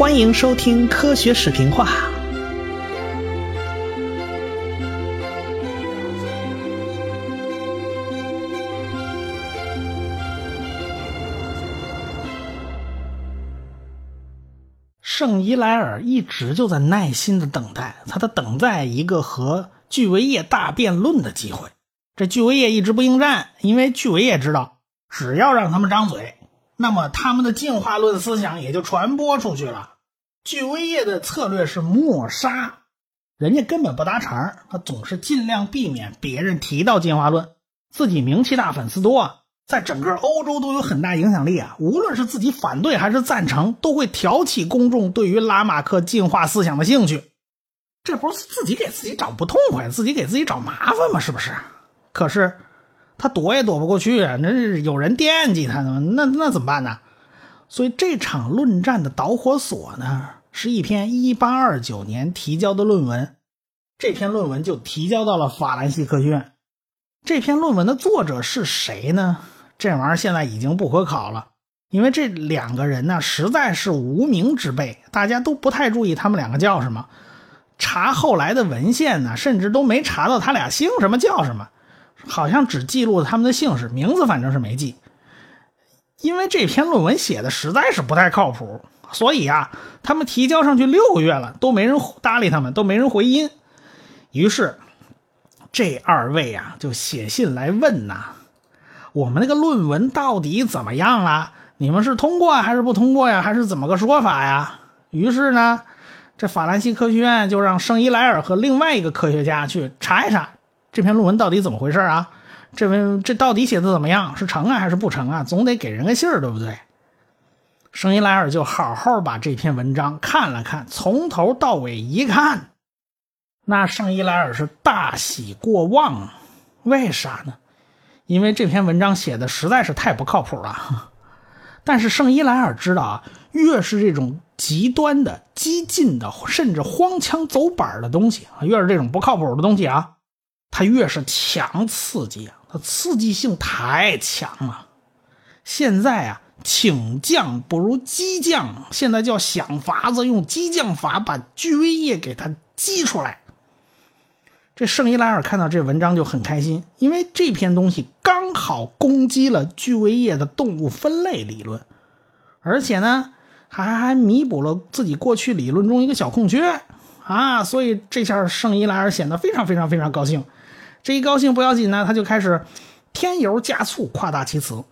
欢迎收听科学视频化。圣伊莱尔一直就在耐心的等待，他在等待一个和巨维叶大辩论的机会。这巨维叶一直不应战，因为巨维叶知道，只要让他们张嘴，那么他们的进化论思想也就传播出去了。巨威业的策略是抹杀，人家根本不搭茬他总是尽量避免别人提到进化论，自己名气大，粉丝多。在整个欧洲都有很大影响力啊！无论是自己反对还是赞成，都会挑起公众对于拉马克进化思想的兴趣。这不是自己给自己找不痛快，自己给自己找麻烦吗？是不是？可是他躲也躲不过去啊！那是有人惦记他呢，那那怎么办呢？所以这场论战的导火索呢，是一篇1829年提交的论文。这篇论文就提交到了法兰西科学院。这篇论文的作者是谁呢？这玩意儿现在已经不可考了，因为这两个人呢实在是无名之辈，大家都不太注意他们两个叫什么。查后来的文献呢，甚至都没查到他俩姓什么叫什么，好像只记录了他们的姓氏，名字反正是没记。因为这篇论文写的实在是不太靠谱，所以啊，他们提交上去六个月了，都没人搭理他们，都没人回音。于是，这二位啊就写信来问呐。我们那个论文到底怎么样了？你们是通过还是不通过呀？还是怎么个说法呀？于是呢，这法兰西科学院就让圣伊莱尔和另外一个科学家去查一查这篇论文到底怎么回事啊？这文这到底写的怎么样？是成啊还是不成啊？总得给人个信儿，对不对？圣伊莱尔就好好把这篇文章看了看，从头到尾一看，那圣伊莱尔是大喜过望，为啥呢？因为这篇文章写的实在是太不靠谱了，但是圣伊莱尔知道啊，越是这种极端的、激进的，甚至荒腔走板的东西啊，越是这种不靠谱的东西啊，它越是强刺激啊，它刺激性太强了。现在啊，请降不如激降，现在叫想法子用激将法把巨威液给它激出来。这圣伊莱尔看到这文章就很开心，因为这篇东西刚好攻击了巨维叶的动物分类理论，而且呢，还还弥补了自己过去理论中一个小空缺啊！所以这下圣伊莱尔显得非常非常非常高兴。这一高兴不要紧呢，他就开始添油加醋、夸大其词。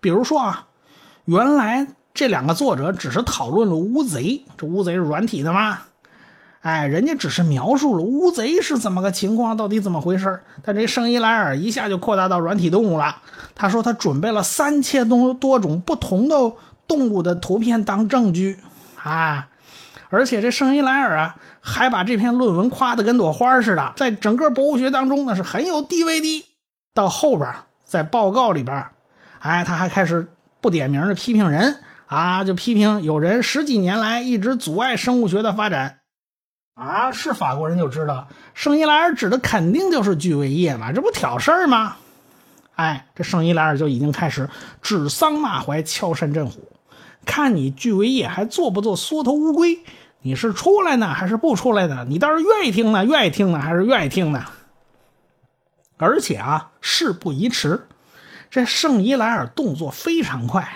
比如说啊，原来这两个作者只是讨论了乌贼，这乌贼是软体的吗？哎，人家只是描述了乌贼是怎么个情况，到底怎么回事但这圣伊莱尔一下就扩大到软体动物了。他说他准备了三千多多种不同的动物的图片当证据啊！而且这圣伊莱尔啊，还把这篇论文夸得跟朵花似的，在整个博物学当中呢是很有地位的。到后边在报告里边，哎，他还开始不点名的批评人啊，就批评有人十几年来一直阻碍生物学的发展。啊，是法国人就知道，圣伊莱尔指的肯定就是巨维叶嘛，这不挑事儿吗？哎，这圣伊莱尔就已经开始指桑骂槐、敲山震虎，看你巨维叶还做不做缩头乌龟？你是出来呢，还是不出来呢？你倒是愿意听呢，愿意听呢，还是愿意听呢？而且啊，事不宜迟，这圣伊莱尔动作非常快，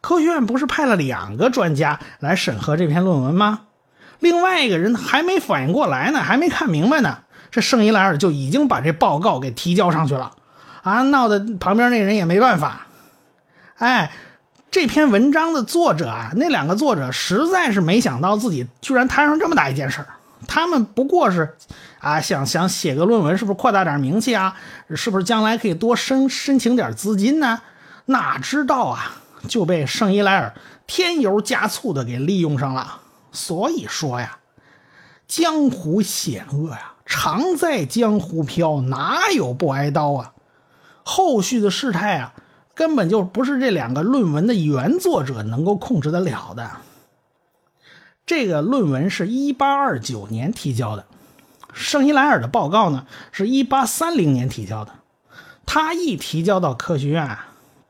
科学院不是派了两个专家来审核这篇论文吗？另外一个人还没反应过来呢，还没看明白呢，这圣伊莱尔就已经把这报告给提交上去了，啊，闹得旁边那人也没办法。哎，这篇文章的作者啊，那两个作者实在是没想到自己居然摊上这么大一件事他们不过是啊，想想写个论文，是不是扩大点名气啊？是不是将来可以多申申请点资金呢？哪知道啊，就被圣伊莱尔添油加醋的给利用上了。所以说呀，江湖险恶呀，常在江湖飘，哪有不挨刀啊？后续的事态啊，根本就不是这两个论文的原作者能够控制得了的。这个论文是一八二九年提交的，圣伊莱尔的报告呢是一八三零年提交的。他一提交到科学院，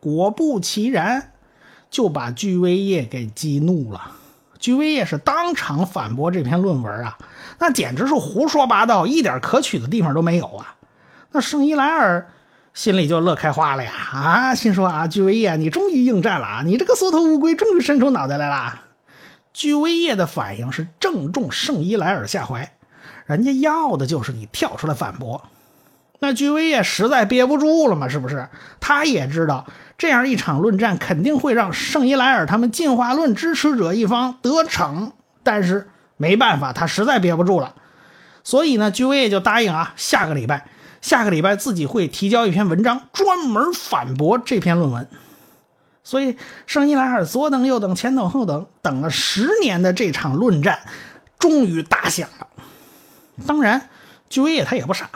果不其然，就把居威叶给激怒了。居维叶是当场反驳这篇论文啊，那简直是胡说八道，一点可取的地方都没有啊。那圣伊莱尔心里就乐开花了呀，啊，心说啊，居维叶，你终于应战了啊，你这个缩头乌龟终于伸出脑袋来了。居维叶的反应是正中圣伊莱尔下怀，人家要的就是你跳出来反驳。那居维叶实在憋不住了嘛，是不是？他也知道这样一场论战肯定会让圣伊莱尔他们进化论支持者一方得逞，但是没办法，他实在憋不住了，所以呢，居维叶就答应啊，下个礼拜，下个礼拜自己会提交一篇文章，专门反驳这篇论文。所以圣伊莱尔左等右等前等后等，等了十年的这场论战，终于打响了。当然，居维叶他也不傻。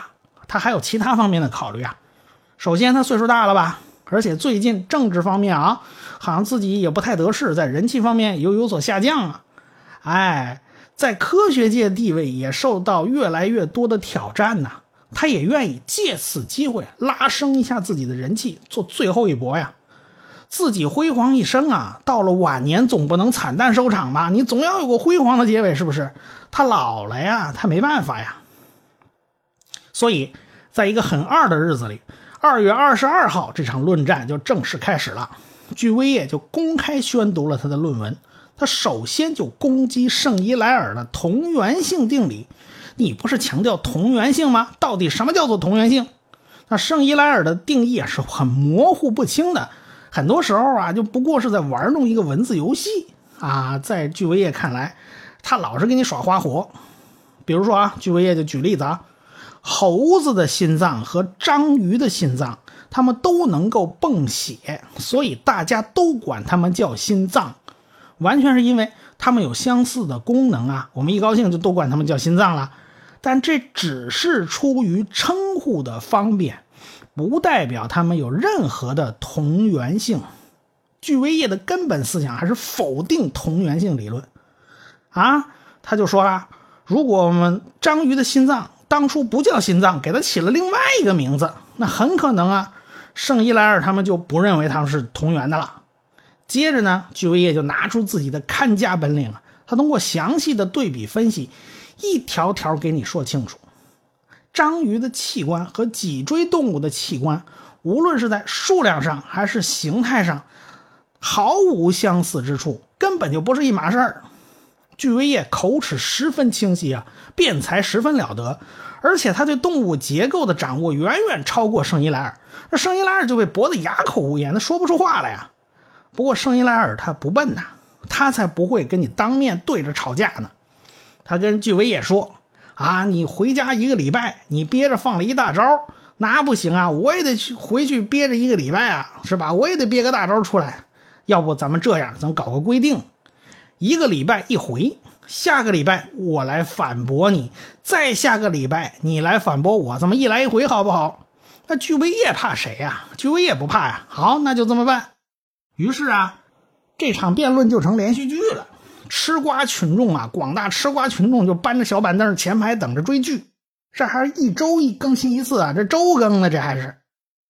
他还有其他方面的考虑啊。首先，他岁数大了吧，而且最近政治方面啊，好像自己也不太得势，在人气方面又有所下降啊。哎，在科学界地位也受到越来越多的挑战呐。他也愿意借此机会拉升一下自己的人气，做最后一搏呀。自己辉煌一生啊，到了晚年总不能惨淡收场吧？你总要有个辉煌的结尾，是不是？他老了呀，他没办法呀。所以，在一个很二的日子里，二月二十二号，这场论战就正式开始了。据威业就公开宣读了他的论文。他首先就攻击圣伊莱尔的同源性定理。你不是强调同源性吗？到底什么叫做同源性？那圣伊莱尔的定义啊是很模糊不清的，很多时候啊就不过是在玩弄一个文字游戏啊。在巨维叶看来，他老是给你耍花活。比如说啊，巨维叶就举例子啊。猴子的心脏和章鱼的心脏，它们都能够泵血，所以大家都管它们叫心脏，完全是因为它们有相似的功能啊。我们一高兴就都管它们叫心脏了，但这只是出于称呼的方便，不代表他们有任何的同源性。巨威业的根本思想还是否定同源性理论啊，他就说了，如果我们章鱼的心脏。当初不叫心脏，给它起了另外一个名字，那很可能啊，圣伊莱尔他们就不认为他们是同源的了。接着呢，居维叶就拿出自己的看家本领了，他通过详细的对比分析，一条条给你说清楚：章鱼的器官和脊椎动物的器官，无论是在数量上还是形态上，毫无相似之处，根本就不是一码事儿。巨维叶口齿十分清晰啊，辩才十分了得，而且他对动物结构的掌握远远超过圣伊莱尔。那圣伊莱尔就被驳得哑口无言，他说不出话来呀。不过圣伊莱尔他不笨呐，他才不会跟你当面对着吵架呢。他跟巨维叶说：“啊，你回家一个礼拜，你憋着放了一大招，那不行啊，我也得去回去憋着一个礼拜啊，是吧？我也得憋个大招出来。要不咱们这样，咱搞个规定。”一个礼拜一回，下个礼拜我来反驳你，再下个礼拜你来反驳我，咱们一来一回好不好？那巨威也怕谁呀？巨威也不怕呀。好，那就这么办。于是啊，这场辩论就成连续剧了。吃瓜群众啊，广大吃瓜群众就搬着小板凳前排等着追剧。这还是一周一更新一次啊，这周更呢，这还是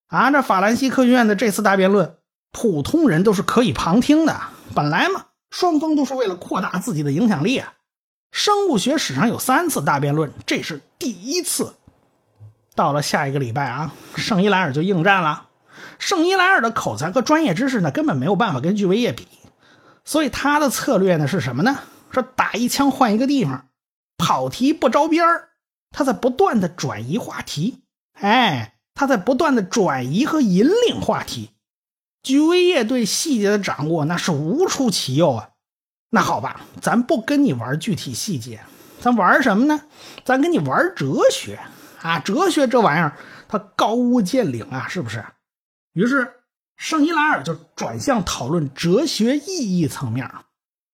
啊，这法兰西科学院的这次大辩论，普通人都是可以旁听的。本来嘛。双方都是为了扩大自己的影响力啊！生物学史上有三次大辩论，这是第一次。到了下一个礼拜啊，圣伊莱尔就应战了。圣伊莱尔的口才和专业知识呢，根本没有办法跟巨维叶比，所以他的策略呢是什么呢？说打一枪换一个地方，跑题不着边儿。他在不断的转移话题，哎，他在不断的转移和引领话题。居维叶对细节的掌握那是无出其右啊！那好吧，咱不跟你玩具体细节，咱玩什么呢？咱跟你玩哲学啊！哲学这玩意儿，它高屋建瓴啊，是不是？于是圣伊莱尔就转向讨论哲学意义层面。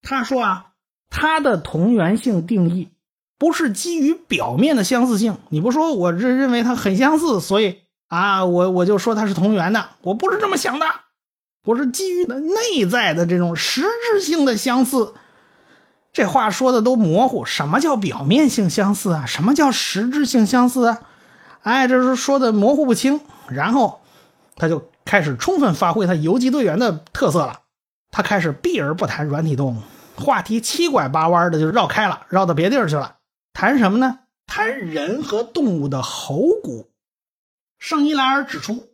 他说啊，他的同源性定义不是基于表面的相似性。你不说，我认认为它很相似，所以啊，我我就说它是同源的。我不是这么想的。不是基于的内在的这种实质性的相似，这话说的都模糊。什么叫表面性相似啊？什么叫实质性相似啊？哎，这是说的模糊不清。然后他就开始充分发挥他游击队员的特色了。他开始避而不谈软体动物，话题七拐八弯的就绕开了，绕到别地儿去了。谈什么呢？谈人和动物的喉骨。圣伊莱尔指出，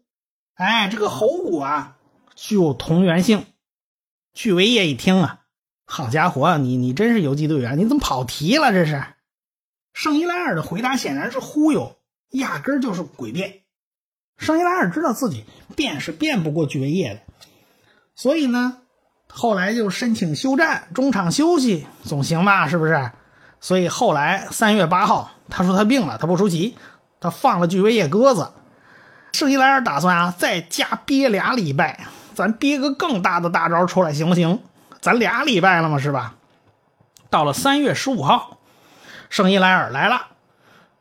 哎，这个喉骨啊，具有同源性。巨维叶一听啊，好家伙，你你真是游击队员，你怎么跑题了？这是。圣伊莱尔的回答显然是忽悠，压根儿就是诡辩。圣伊莱尔知道自己变是变不过巨维叶的，所以呢，后来就申请休战，中场休息总行吧？是不是？所以后来三月八号，他说他病了，他不出席，他放了巨维叶鸽子。圣伊莱尔打算啊，再加憋俩礼拜，咱憋个更大的大招出来，行不行？咱俩礼拜了嘛，是吧？到了三月十五号。圣伊莱尔来了，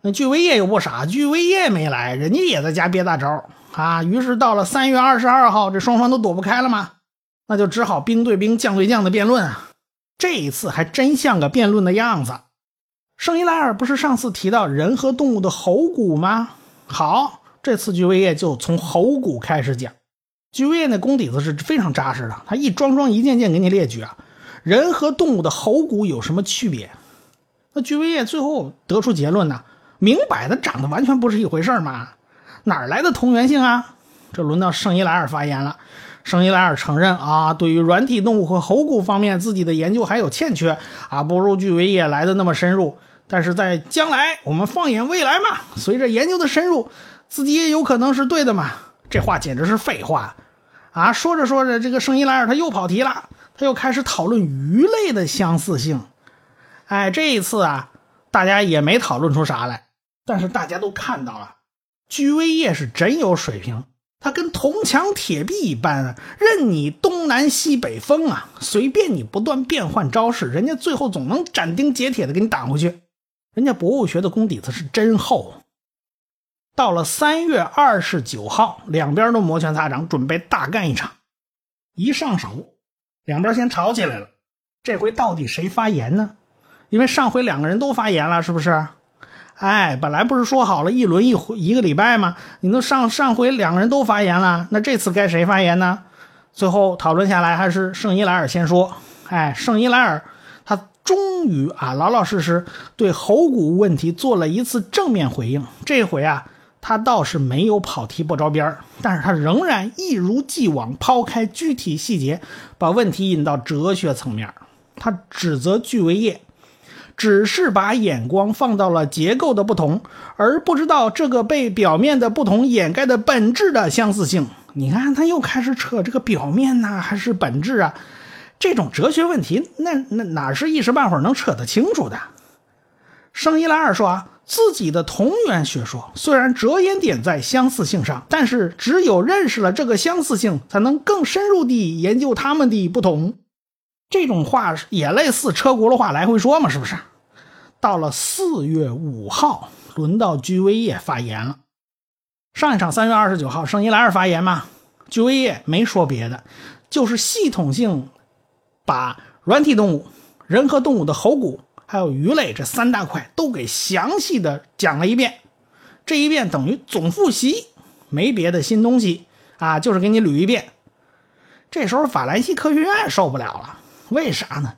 那巨威业又不傻，巨威业没来，人家也在家憋大招啊。于是到了三月二十二号，这双方都躲不开了嘛，那就只好兵对兵、将对将的辩论啊。这一次还真像个辩论的样子。圣伊莱尔不是上次提到人和动物的喉骨吗？好，这次巨威业就从喉骨开始讲。巨威业那功底子是非常扎实的，他一桩桩、一件件给你列举啊。人和动物的喉骨有什么区别？那巨威业最后得出结论呢？明摆的长得完全不是一回事嘛！哪来的同源性啊？这轮到圣伊莱尔发言了。圣伊莱尔承认啊，对于软体动物和喉骨方面，自己的研究还有欠缺啊，不如巨尾也来的那么深入。但是在将来，我们放眼未来嘛，随着研究的深入，自己也有可能是对的嘛。这话简直是废话啊！说着说着，这个圣伊莱尔他又跑题了，他又开始讨论鱼类的相似性。哎，这一次啊，大家也没讨论出啥来，但是大家都看到了，居威叶是真有水平，他跟铜墙铁壁一般啊，任你东南西北风啊，随便你不断变换招式，人家最后总能斩钉截铁的给你挡回去。人家博物学的功底子是真厚。到了三月二十九号，两边都摩拳擦掌，准备大干一场。一上手，两边先吵起来了。这回到底谁发言呢？因为上回两个人都发言了，是不是？哎，本来不是说好了一轮一回一个礼拜吗？你都上上回两个人都发言了，那这次该谁发言呢？最后讨论下来，还是圣伊莱尔先说。哎，圣伊莱尔他终于啊老老实实对喉骨问题做了一次正面回应。这回啊，他倒是没有跑题不着边但是他仍然一如既往抛开具体细节，把问题引到哲学层面。他指责巨维叶。只是把眼光放到了结构的不同，而不知道这个被表面的不同掩盖的本质的相似性。你看，他又开始扯这个表面呐，还是本质啊？这种哲学问题，那那哪是一时半会儿能扯得清楚的？圣伊莱尔说啊，自己的同源学说虽然着眼点在相似性上，但是只有认识了这个相似性，才能更深入地研究他们的不同。这种话也类似车轱辘话来回说嘛，是不是？到了四月五号，轮到居威叶发言了。上一场三月二十九号，圣伊莱尔发言嘛，居威叶没说别的，就是系统性把软体动物、人和动物的喉骨还有鱼类这三大块都给详细的讲了一遍。这一遍等于总复习，没别的新东西啊，就是给你捋一遍。这时候法兰西科学院受不了了。为啥呢？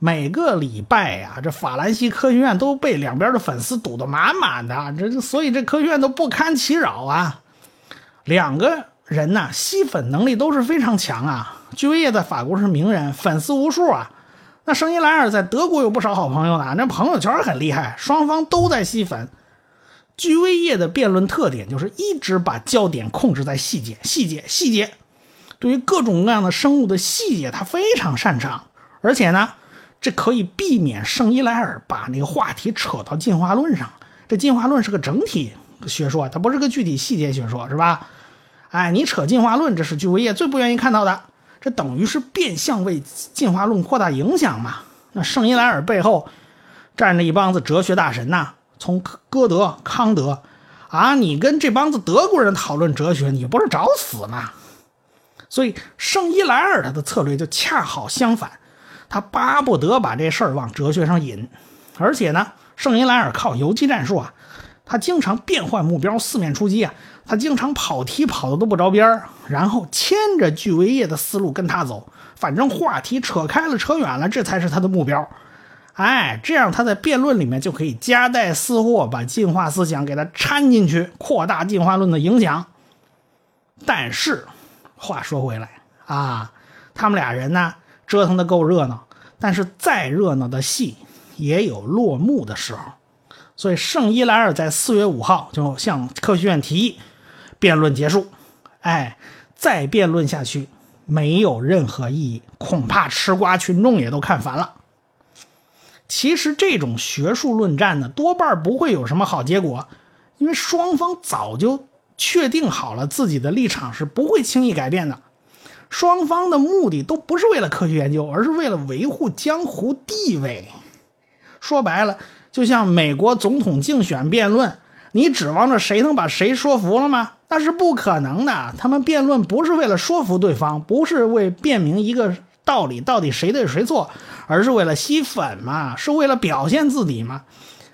每个礼拜呀，这法兰西科学院都被两边的粉丝堵得满满的，这所以这科学院都不堪其扰啊。两个人呢，吸粉能力都是非常强啊。居维叶在法国是名人，粉丝无数啊。那圣伊莱尔在德国有不少好朋友呢，那朋友圈很厉害，双方都在吸粉。居维叶的辩论特点就是一直把焦点控制在细节，细节，细节。对于各种各样的生物的细节，他非常擅长，而且呢，这可以避免圣伊莱尔把那个话题扯到进化论上。这进化论是个整体学说，它不是个具体细节学说，是吧？哎，你扯进化论，这是巨维叶最不愿意看到的，这等于是变相为进化论扩大影响嘛？那圣伊莱尔背后站着一帮子哲学大神呐，从歌德、康德，啊，你跟这帮子德国人讨论哲学，你不是找死吗？所以圣伊莱尔他的策略就恰好相反，他巴不得把这事儿往哲学上引，而且呢，圣伊莱尔靠游击战术啊，他经常变换目标，四面出击啊，他经常跑题跑的都不着边儿，然后牵着巨维叶的思路跟他走，反正话题扯开了、扯远了，这才是他的目标。哎，这样他在辩论里面就可以夹带私货，把进化思想给他掺进去，扩大进化论的影响。但是，话说回来啊，他们俩人呢折腾的够热闹，但是再热闹的戏也有落幕的时候。所以，圣伊莱尔在四月五号就向科学院提议，辩论结束。哎，再辩论下去没有任何意义，恐怕吃瓜群众也都看烦了。其实，这种学术论战呢，多半不会有什么好结果，因为双方早就确定好了自己的立场是不会轻易改变的。双方的目的都不是为了科学研究，而是为了维护江湖地位。说白了。就像美国总统竞选辩论，你指望着谁能把谁说服了吗？那是不可能的。他们辩论不是为了说服对方，不是为辩明一个道理到底谁对谁错，而是为了吸粉嘛，是为了表现自己嘛，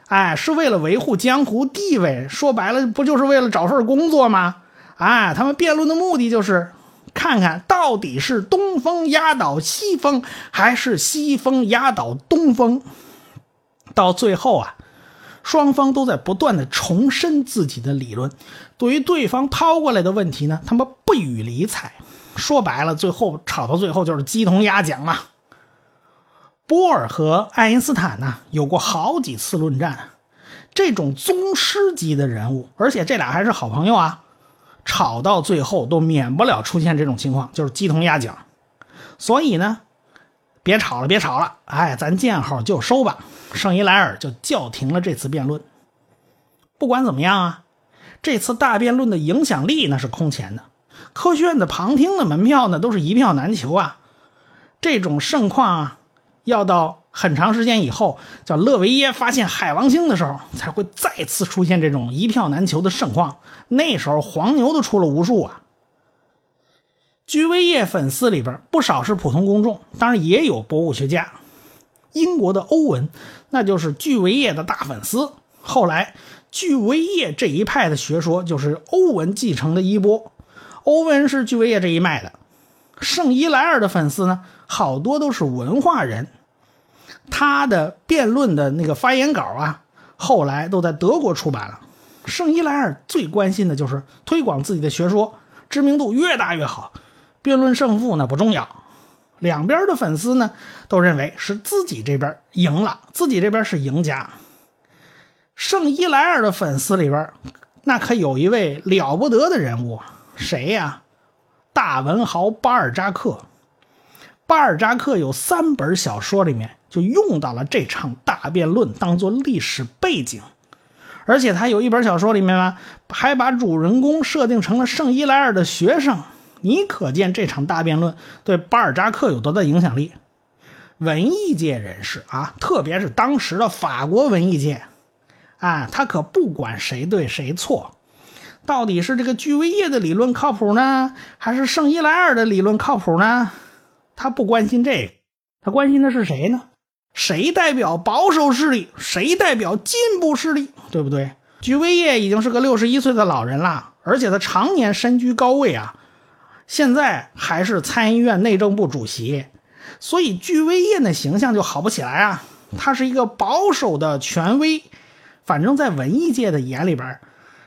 哎，是为了维护江湖地位。说白了，不就是为了找份工作吗？哎，他们辩论的目的就是看看到底是东风压倒西风，还是西风压倒东风。到最后啊，双方都在不断的重申自己的理论，对于对方抛过来的问题呢，他们不予理睬。说白了，最后吵到最后就是鸡同鸭讲嘛。波尔和爱因斯坦呢，有过好几次论战，这种宗师级的人物，而且这俩还是好朋友啊，吵到最后都免不了出现这种情况，就是鸡同鸭讲。所以呢。别吵了，别吵了，哎，咱见好就收吧。圣伊莱尔就叫停了这次辩论。不管怎么样啊，这次大辩论的影响力那是空前的。科学院的旁听的门票呢，都是一票难求啊。这种盛况啊，要到很长时间以后，叫勒维耶发现海王星的时候，才会再次出现这种一票难求的盛况。那时候黄牛都出了无数啊。居维叶粉丝里边不少是普通公众，当然也有博物学家。英国的欧文，那就是居维叶的大粉丝。后来，居维叶这一派的学说就是欧文继承的衣钵。欧文是居维叶这一脉的。圣伊莱尔的粉丝呢，好多都是文化人。他的辩论的那个发言稿啊，后来都在德国出版了。圣伊莱尔最关心的就是推广自己的学说，知名度越大越好。辩论胜负呢不重要，两边的粉丝呢都认为是自己这边赢了，自己这边是赢家。圣伊莱尔的粉丝里边，那可有一位了不得的人物，谁呀？大文豪巴尔扎克。巴尔扎克有三本小说里面就用到了这场大辩论当做历史背景，而且他有一本小说里面呢，还把主人公设定成了圣伊莱尔的学生。你可见这场大辩论对巴尔扎克有多大影响力？文艺界人士啊，特别是当时的法国文艺界，啊，他可不管谁对谁错，到底是这个居维叶的理论靠谱呢，还是圣伊莱尔的理论靠谱呢？他不关心这个，他关心的是谁呢？谁代表保守势力，谁代表进步势力，对不对？居维叶已经是个六十一岁的老人了，而且他常年身居高位啊。现在还是参议院内政部主席，所以居维叶的形象就好不起来啊。他是一个保守的权威，反正在文艺界的眼里边，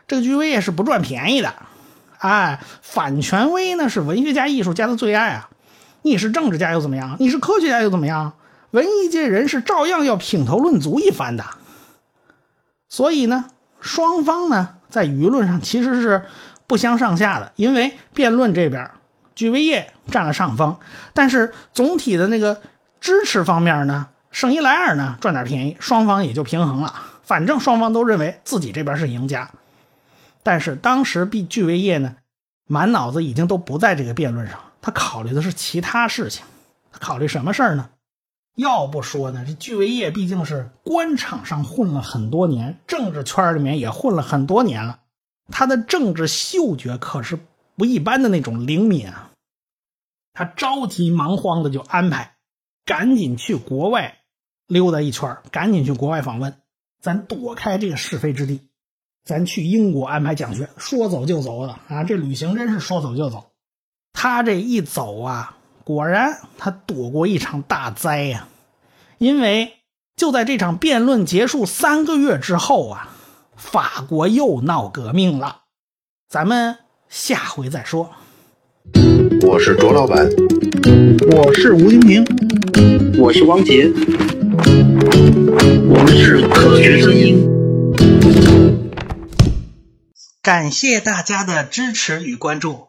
这个居维叶是不赚便宜的。哎，反权威呢是文学家、艺术家的最爱啊。你是政治家又怎么样？你是科学家又怎么样？文艺界人士照样要品头论足一番的。所以呢，双方呢在舆论上其实是。不相上下的，因为辩论这边，居维叶占了上风，但是总体的那个支持方面呢，圣伊莱尔呢赚点便宜，双方也就平衡了。反正双方都认为自己这边是赢家，但是当时毕居维叶呢，满脑子已经都不在这个辩论上，他考虑的是其他事情。他考虑什么事儿呢？要不说呢，这居维业毕竟是官场上混了很多年，政治圈里面也混了很多年了。他的政治嗅觉可是不一般的那种灵敏啊！他着急忙慌的就安排，赶紧去国外溜达一圈，赶紧去国外访问，咱躲开这个是非之地，咱去英国安排讲学，说走就走的啊！这旅行真是说走就走。他这一走啊，果然他躲过一场大灾呀！因为就在这场辩论结束三个月之后啊，法国又闹革命了。咱们下回再说。我是卓老板，我是吴京平，我是汪杰，我们是科学声音。感谢大家的支持与关注。